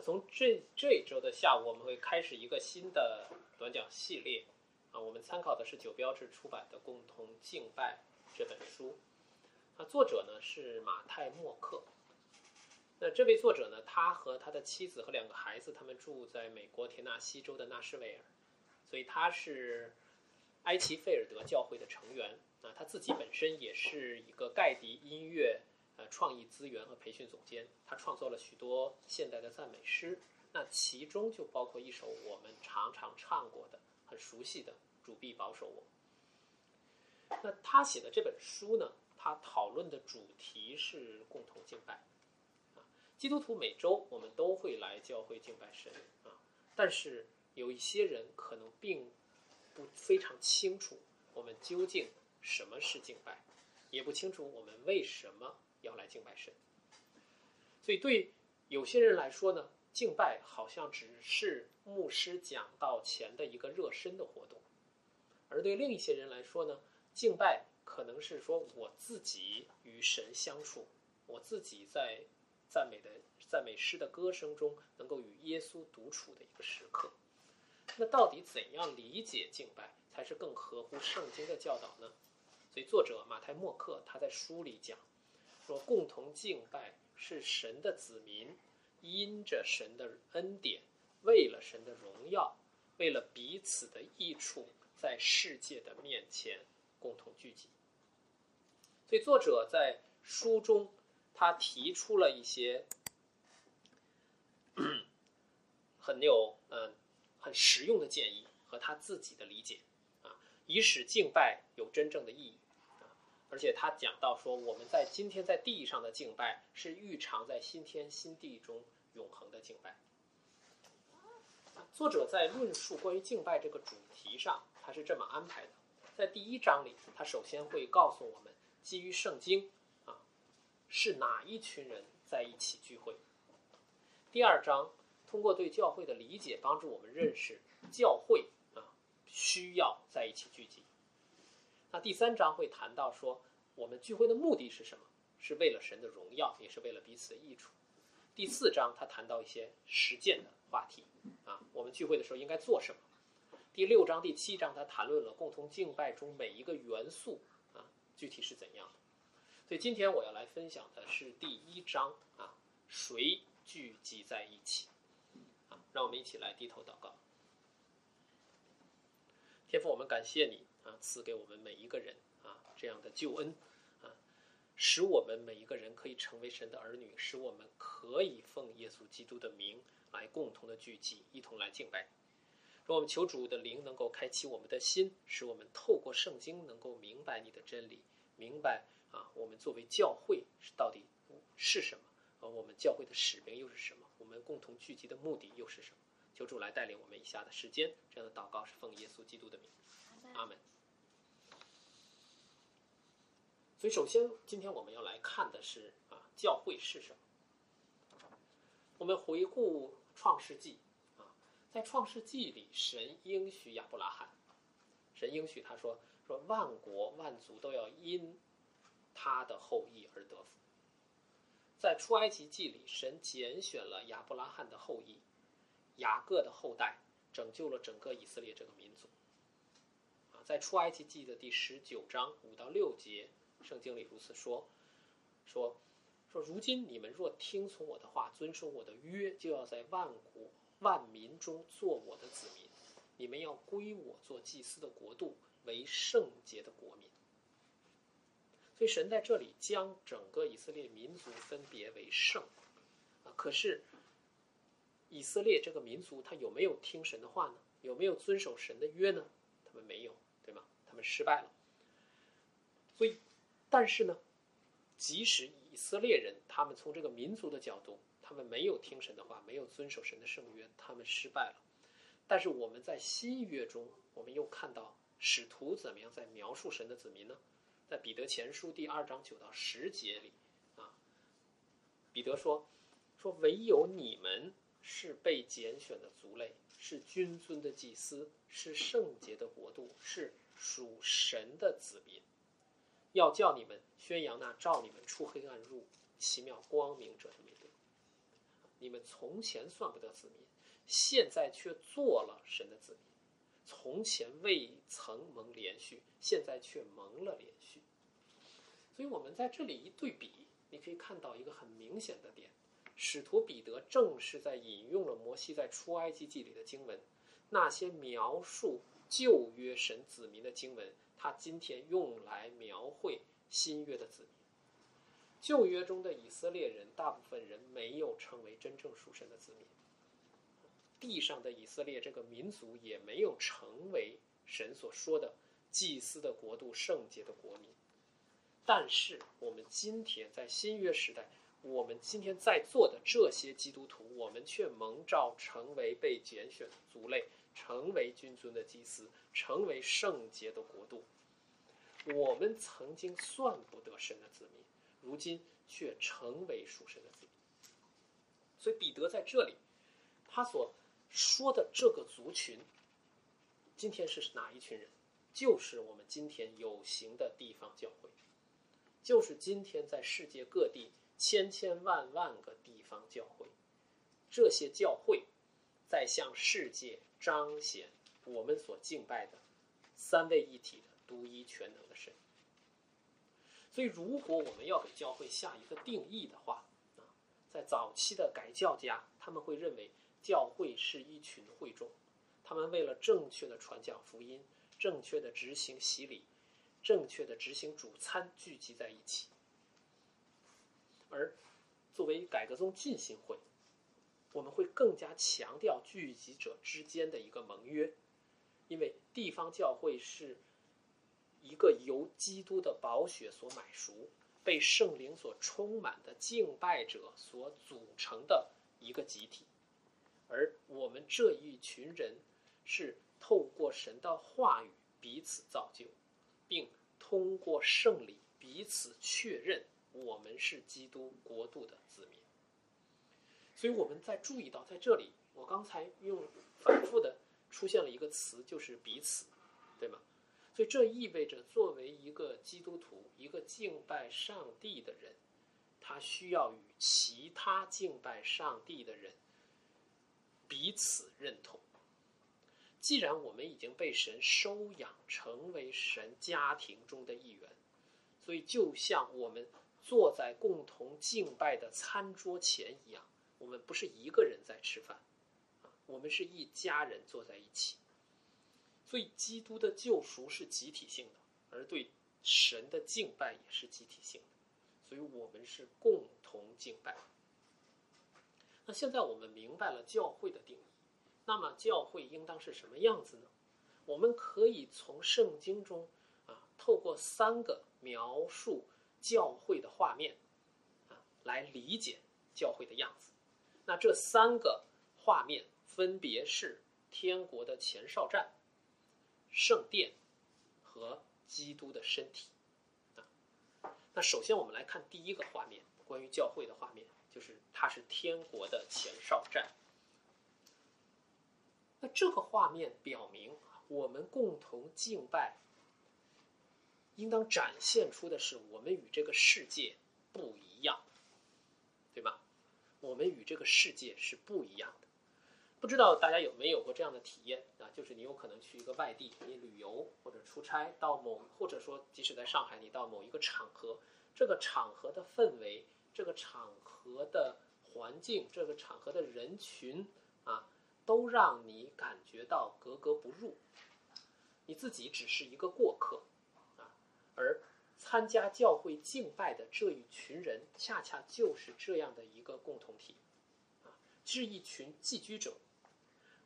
从这这一周的下午，我们会开始一个新的短讲系列啊。我们参考的是九标志出版的《共同敬拜》这本书。那作者呢是马太默克。那这位作者呢，他和他的妻子和两个孩子，他们住在美国田纳西州的纳什维尔，所以他是埃奇菲尔德教会的成员啊。他自己本身也是一个盖迪音乐。创意资源和培训总监，他创作了许多现代的赞美诗，那其中就包括一首我们常常唱过的、很熟悉的《主必保守我》。那他写的这本书呢，他讨论的主题是共同敬拜。基督徒每周我们都会来教会敬拜神啊，但是有一些人可能并不非常清楚我们究竟什么是敬拜，也不清楚我们为什么。要来敬拜神，所以对有些人来说呢，敬拜好像只是牧师讲道前的一个热身的活动；而对另一些人来说呢，敬拜可能是说我自己与神相处，我自己在赞美的赞美诗的歌声中能够与耶稣独处的一个时刻。那到底怎样理解敬拜才是更合乎圣经的教导呢？所以作者马太默克他在书里讲。说共同敬拜是神的子民，因着神的恩典，为了神的荣耀，为了彼此的益处，在世界的面前共同聚集。所以作者在书中，他提出了一些很有嗯很实用的建议和他自己的理解啊，以使敬拜有真正的意义。而且他讲到说，我们在今天在地上的敬拜是预尝在新天新地中永恒的敬拜。作者在论述关于敬拜这个主题上，他是这么安排的：在第一章里，他首先会告诉我们，基于圣经啊，是哪一群人在一起聚会；第二章通过对教会的理解，帮助我们认识教会啊需要在一起聚集。那第三章会谈到说，我们聚会的目的是什么？是为了神的荣耀，也是为了彼此的益处。第四章他谈到一些实践的话题，啊，我们聚会的时候应该做什么？第六章、第七章他谈论了共同敬拜中每一个元素，啊，具体是怎样的。所以今天我要来分享的是第一章，啊，谁聚集在一起？啊，让我们一起来低头祷告。天父，我们感谢你。啊，赐给我们每一个人这样的救恩，啊，使我们每一个人可以成为神的儿女，使我们可以奉耶稣基督的名来共同的聚集，一同来敬拜。让我们求主的灵能够开启我们的心，使我们透过圣经能够明白你的真理，明白啊，我们作为教会是到底是什么，而我们教会的使命又是什么，我们共同聚集的目的又是什么？求主来带领我们以下的时间，这样的祷告是奉耶稣基督的名，阿门。所以，首先，今天我们要来看的是啊，教会是什么？我们回顾创世纪啊，在创世纪里，神应许亚伯拉罕，神应许他说说万国万族都要因他的后裔而得福。在出埃及记里，神拣选了亚伯拉罕的后裔雅各的后代，拯救了整个以色列这个民族。啊，在出埃及记的第十九章五到六节。圣经里如此说，说说，如今你们若听从我的话，遵守我的约，就要在万国万民中做我的子民。你们要归我做祭司的国度，为圣洁的国民。所以神在这里将整个以色列民族分别为圣啊。可是以色列这个民族，他有没有听神的话呢？有没有遵守神的约呢？他们没有，对吗？他们失败了。所以。但是呢，即使以色列人，他们从这个民族的角度，他们没有听神的话，没有遵守神的圣约，他们失败了。但是我们在新约中，我们又看到使徒怎么样在描述神的子民呢？在彼得前书第二章九到十节里，啊，彼得说：“说唯有你们是被拣选的族类，是君尊的祭司，是圣洁的国度，是属神的子民。”要叫你们宣扬那照你们出黑暗入奇妙光明者的名。你们从前算不得子民，现在却做了神的子民；从前未曾蒙连续，现在却蒙了连续。所以，我们在这里一对比，你可以看到一个很明显的点：使徒彼得正是在引用了摩西在出埃及记里的经文，那些描述旧约神子民的经文，他今天用来描绘新约的子民。旧约中的以色列人，大部分人没有成为真正属神的子民。地上的以色列这个民族也没有成为神所说的祭司的国度、圣洁的国民。但是，我们今天在新约时代，我们今天在座的这些基督徒，我们却蒙召成为被拣选的族类，成为君尊的祭司，成为圣洁的国度。我们曾经算不得神的子民。如今却成为属神的子民，所以彼得在这里，他所说的这个族群，今天是哪一群人？就是我们今天有形的地方教会，就是今天在世界各地千千万万个地方教会，这些教会在向世界彰显我们所敬拜的三位一体的独一全能的神。所以，如果我们要给教会下一个定义的话，啊，在早期的改教家，他们会认为教会是一群会众，他们为了正确的传讲福音、正确的执行洗礼、正确的执行主餐聚集在一起。而作为改革宗浸信会，我们会更加强调聚集者之间的一个盟约，因为地方教会是。一个由基督的宝血所买赎、被圣灵所充满的敬拜者所组成的一个集体，而我们这一群人是透过神的话语彼此造就，并通过圣礼彼此确认我们是基督国度的子民。所以我们在注意到，在这里我刚才用反复的出现了一个词，就是彼此，对吗？所以这意味着，作为一个基督徒，一个敬拜上帝的人，他需要与其他敬拜上帝的人彼此认同。既然我们已经被神收养，成为神家庭中的一员，所以就像我们坐在共同敬拜的餐桌前一样，我们不是一个人在吃饭，啊，我们是一家人坐在一起。所以，基督的救赎是集体性的，而对神的敬拜也是集体性的。所以我们是共同敬拜。那现在我们明白了教会的定义，那么教会应当是什么样子呢？我们可以从圣经中啊，透过三个描述教会的画面啊，来理解教会的样子。那这三个画面分别是天国的前哨站。圣殿和基督的身体啊，那首先我们来看第一个画面，关于教会的画面，就是它是天国的前哨站。那这个画面表明，我们共同敬拜，应当展现出的是我们与这个世界不一，这个世界是不一样的。不知道大家有没有过这样的体验啊？就是你有可能去一个外地，你旅游或者出差到某，或者说即使在上海，你到某一个场合，这个场合的氛围、这个场合的环境、这个场合的人群啊，都让你感觉到格格不入。你自己只是一个过客啊，而参加教会敬拜的这一群人，恰恰就是这样的一个共同体是一群寄居者。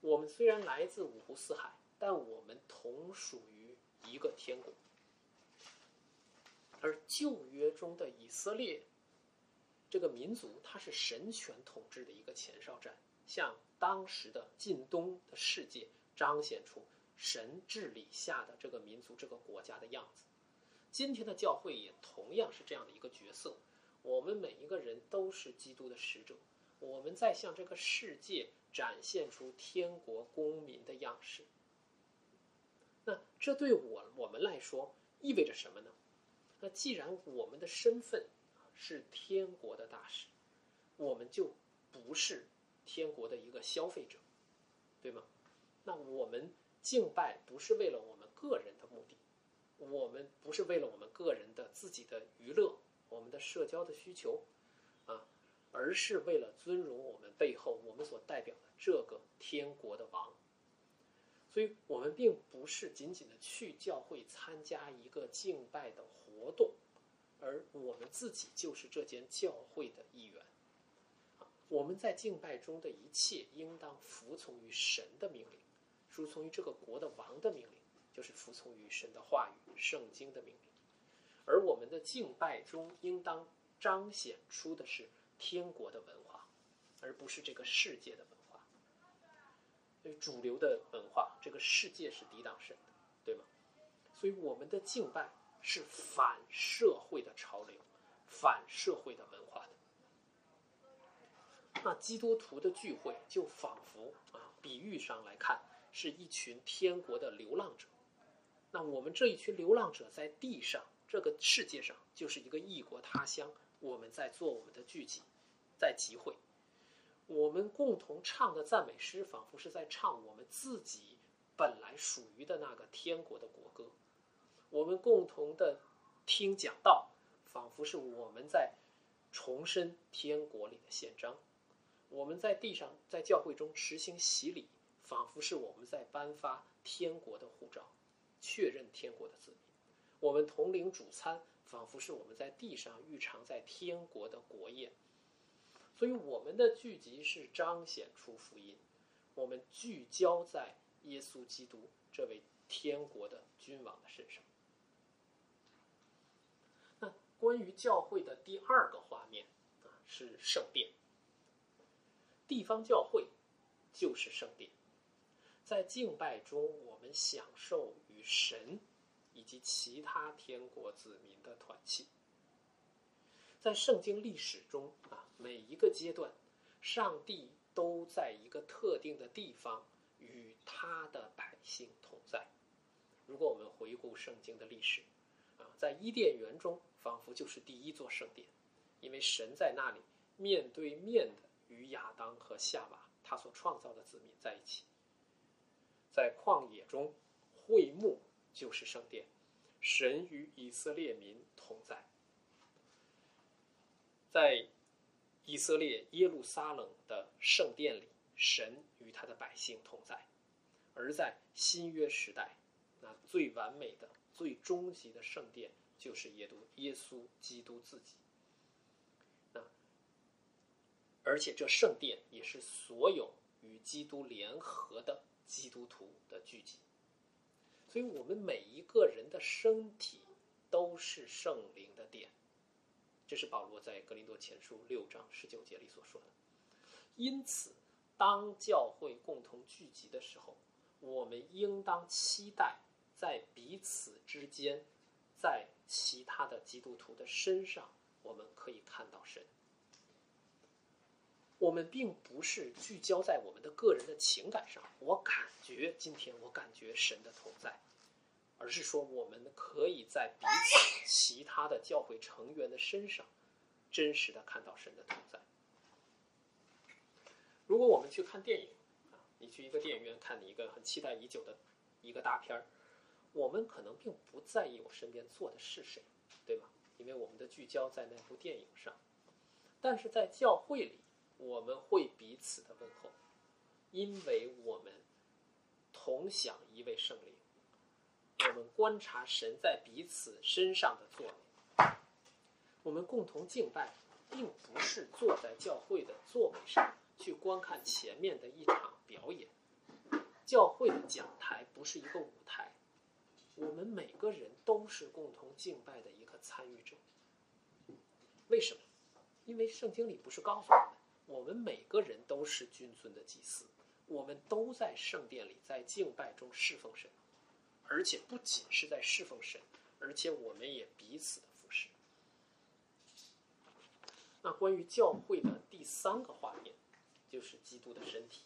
我们虽然来自五湖四海，但我们同属于一个天国。而旧约中的以色列这个民族，它是神权统治的一个前哨站，向当时的近东的世界彰显出神治理下的这个民族、这个国家的样子。今天的教会也同样是这样的一个角色，我们每一个人都是基督的使者，我们在向这个世界。展现出天国公民的样式。那这对我我们来说意味着什么呢？那既然我们的身份是天国的大使，我们就不是天国的一个消费者，对吗？那我们敬拜不是为了我们个人的目的，我们不是为了我们个人的自己的娱乐、我们的社交的需求，而是为了尊荣我们背后我们所代表的这个天国的王。所以，我们并不是仅仅的去教会参加一个敬拜的活动，而我们自己就是这间教会的一员。我们在敬拜中的一切，应当服从于神的命令，服从于这个国的王的命令，就是服从于神的话语、圣经的命令。而我们的敬拜中，应当彰显出的是天国的文化，而不是这个世界的文化。所以主流的文化，这个世界是抵挡神的，对吗？所以我们的敬拜是反社会的潮流，反社会的文化的。那基督徒的聚会就仿佛啊，比喻上来看，是一群天国的流浪者。那我们这一群流浪者在地上这个世界上，就是一个异国他乡，我们在做我们的聚集，在集会。我们共同唱的赞美诗，仿佛是在唱我们自己本来属于的那个天国的国歌；我们共同的听讲道，仿佛是我们在重申天国里的宪章；我们在地上在教会中实行洗礼，仿佛是我们在颁发天国的护照，确认天国的子民；我们同领主餐，仿佛是我们在地上预尝在天国的国宴。所以，我们的聚集是彰显出福音，我们聚焦在耶稣基督这位天国的君王的身上。那关于教会的第二个画面啊，是圣殿。地方教会就是圣殿，在敬拜中，我们享受与神以及其他天国子民的团契。在圣经历史中啊，每一个阶段，上帝都在一个特定的地方与他的百姓同在。如果我们回顾圣经的历史，啊，在伊甸园中，仿佛就是第一座圣殿，因为神在那里面对面的与亚当和夏娃他所创造的子民在一起。在旷野中，会幕就是圣殿，神与以色列民同在。在以色列耶路撒冷的圣殿里，神与他的百姓同在；而在新约时代，那最完美的、最终极的圣殿就是耶稣耶稣基督自己。那而且这圣殿也是所有与基督联合的基督徒的聚集。所以，我们每一个人的身体都是圣灵的殿。这是保罗在格林多前书六章十九节里所说的。因此，当教会共同聚集的时候，我们应当期待在彼此之间，在其他的基督徒的身上，我们可以看到神。我们并不是聚焦在我们的个人的情感上，我感觉今天我感觉神的同在。而是说，我们可以在彼此其他的教会成员的身上，真实的看到神的同在。如果我们去看电影啊，你去一个电影院看你一个很期待已久的一个大片儿，我们可能并不在意我身边坐的是谁，对吗？因为我们的聚焦在那部电影上。但是在教会里，我们会彼此的问候，因为我们同享一位圣灵。我们观察神在彼此身上的作为，我们共同敬拜，并不是坐在教会的座位上去观看前面的一场表演。教会的讲台不是一个舞台，我们每个人都是共同敬拜的一个参与者。为什么？因为圣经里不是告诉我们，我们每个人都是君尊的祭司，我们都在圣殿里在敬拜中侍奉神。而且不仅是在侍奉神，而且我们也彼此的服侍。那关于教会的第三个画面，就是基督的身体。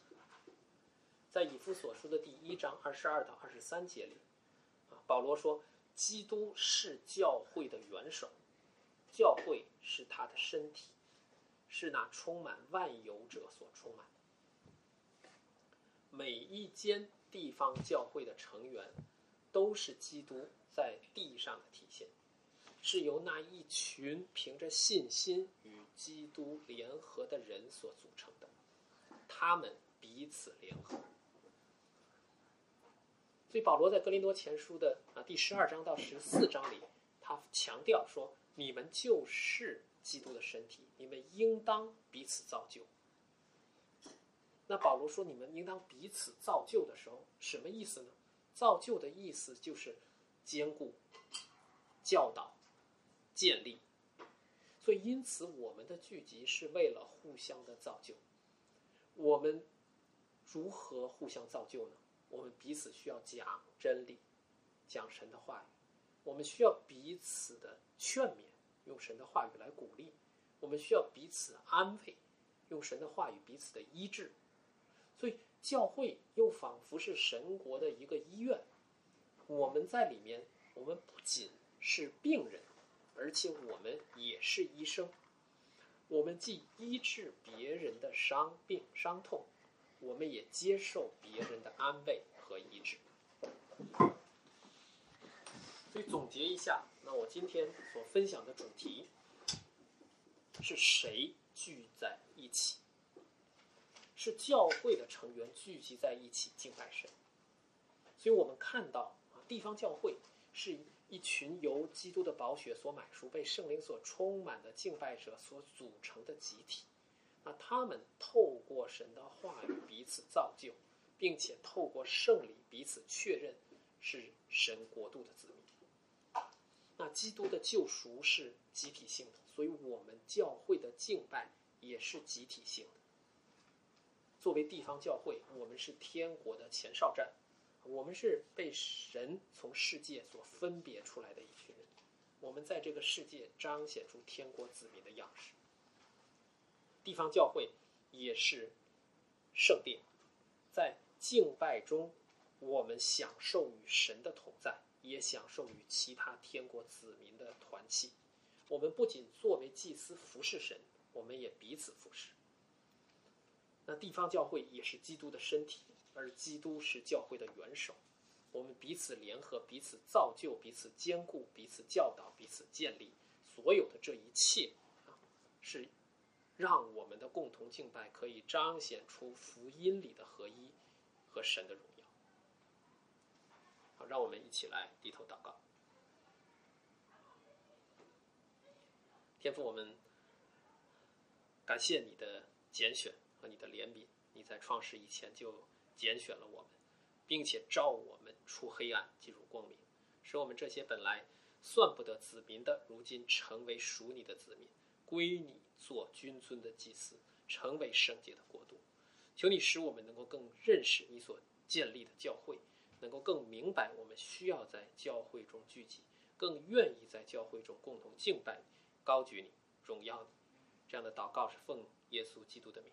在以弗所书的第一章二十二到二十三节里，啊，保罗说，基督是教会的元首，教会是他的身体，是那充满万有者所充满。每一间地方教会的成员，都是基督在地上的体现，是由那一群凭着信心与基督联合的人所组成的，他们彼此联合。所以保罗在格林多前书的啊第十二章到十四章里，他强调说：“你们就是基督的身体，你们应当彼此造就。”那保罗说：“你们应当彼此造就的时候，什么意思呢？造就的意思就是兼顾、教导、建立。所以，因此我们的聚集是为了互相的造就。我们如何互相造就呢？我们彼此需要讲真理，讲神的话语；我们需要彼此的劝勉，用神的话语来鼓励；我们需要彼此安慰，用神的话语彼此的医治。所以，教会又仿佛是神国的一个医院。我们在里面，我们不仅是病人，而且我们也是医生。我们既医治别人的伤病、伤痛，我们也接受别人的安慰和医治。所以，总结一下，那我今天所分享的主题是谁聚在一起？是教会的成员聚集在一起敬拜神，所以我们看到啊，地方教会是一群由基督的宝血所买赎、被圣灵所充满的敬拜者所组成的集体。那他们透过神的话语彼此造就，并且透过圣礼彼此确认是神国度的子民。那基督的救赎是集体性的，所以我们教会的敬拜也是集体性的。作为地方教会，我们是天国的前哨站，我们是被神从世界所分别出来的一群人，我们在这个世界彰显出天国子民的样式。地方教会也是圣殿，在敬拜中，我们享受与神的同在，也享受与其他天国子民的团契。我们不仅作为祭司服侍神，我们也彼此服侍。那地方教会也是基督的身体，而基督是教会的元首。我们彼此联合，彼此造就，彼此兼顾，彼此教导，彼此建立。所有的这一切啊，是让我们的共同敬拜可以彰显出福音里的合一和神的荣耀。好，让我们一起来低头祷告。天父，我们感谢你的拣选。和你的怜悯，你在创世以前就拣选了我们，并且召我们出黑暗进入光明，使我们这些本来算不得子民的，如今成为属你的子民，归你做君尊的祭司，成为圣洁的国度。求你使我们能够更认识你所建立的教会，能够更明白我们需要在教会中聚集，更愿意在教会中共同敬拜你、高举你、荣耀你。这样的祷告是奉耶稣基督的名。